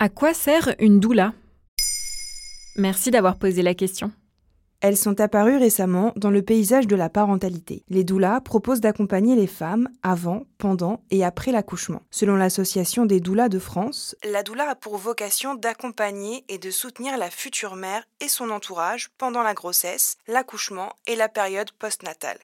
À quoi sert une doula? Merci d'avoir posé la question. Elles sont apparues récemment dans le paysage de la parentalité. Les doulas proposent d'accompagner les femmes avant, pendant et après l'accouchement. Selon l'association des doulas de France, la doula a pour vocation d'accompagner et de soutenir la future mère et son entourage pendant la grossesse, l'accouchement et la période postnatale.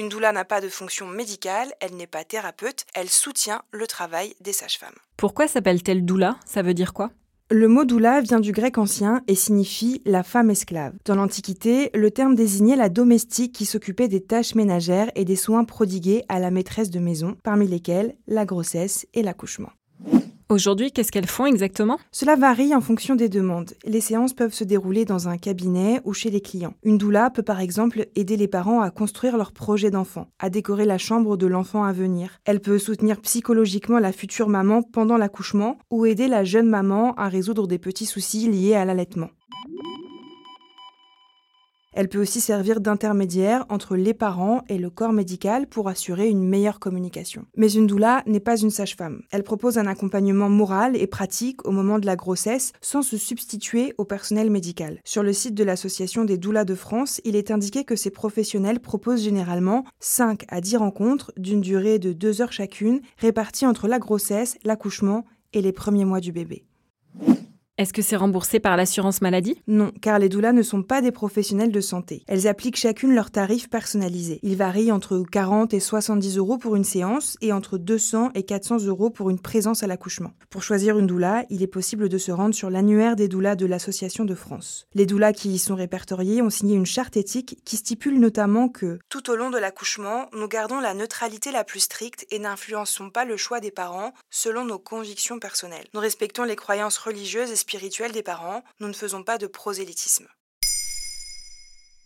Une doula n'a pas de fonction médicale, elle n'est pas thérapeute, elle soutient le travail des sages-femmes. Pourquoi s'appelle-t-elle doula? Ça veut dire quoi? Le mot doula vient du grec ancien et signifie la femme esclave. Dans l'Antiquité, le terme désignait la domestique qui s'occupait des tâches ménagères et des soins prodigués à la maîtresse de maison, parmi lesquels la grossesse et l'accouchement. Aujourd'hui, qu'est-ce qu'elles font exactement? Cela varie en fonction des demandes. Les séances peuvent se dérouler dans un cabinet ou chez les clients. Une doula peut par exemple aider les parents à construire leur projet d'enfant, à décorer la chambre de l'enfant à venir. Elle peut soutenir psychologiquement la future maman pendant l'accouchement ou aider la jeune maman à résoudre des petits soucis liés à l'allaitement. Elle peut aussi servir d'intermédiaire entre les parents et le corps médical pour assurer une meilleure communication. Mais une doula n'est pas une sage-femme. Elle propose un accompagnement moral et pratique au moment de la grossesse sans se substituer au personnel médical. Sur le site de l'Association des doulas de France, il est indiqué que ces professionnels proposent généralement 5 à 10 rencontres d'une durée de 2 heures chacune, réparties entre la grossesse, l'accouchement et les premiers mois du bébé. Est-ce que c'est remboursé par l'assurance maladie? Non, car les doulas ne sont pas des professionnels de santé. Elles appliquent chacune leurs tarifs personnalisés. Ils varient entre 40 et 70 euros pour une séance et entre 200 et 400 euros pour une présence à l'accouchement. Pour choisir une doula, il est possible de se rendre sur l'annuaire des doulas de l'Association de France. Les doulas qui y sont répertoriés ont signé une charte éthique qui stipule notamment que tout au long de l'accouchement, nous gardons la neutralité la plus stricte et n'influençons pas le choix des parents selon nos convictions personnelles. Nous respectons les croyances religieuses et spirituelle des parents, nous ne faisons pas de prosélytisme.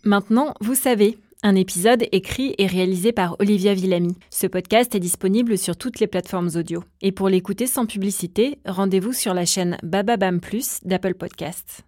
Maintenant, vous savez, un épisode écrit et réalisé par Olivia Villamy. Ce podcast est disponible sur toutes les plateformes audio. Et pour l'écouter sans publicité, rendez-vous sur la chaîne Bababam Plus d'Apple Podcasts.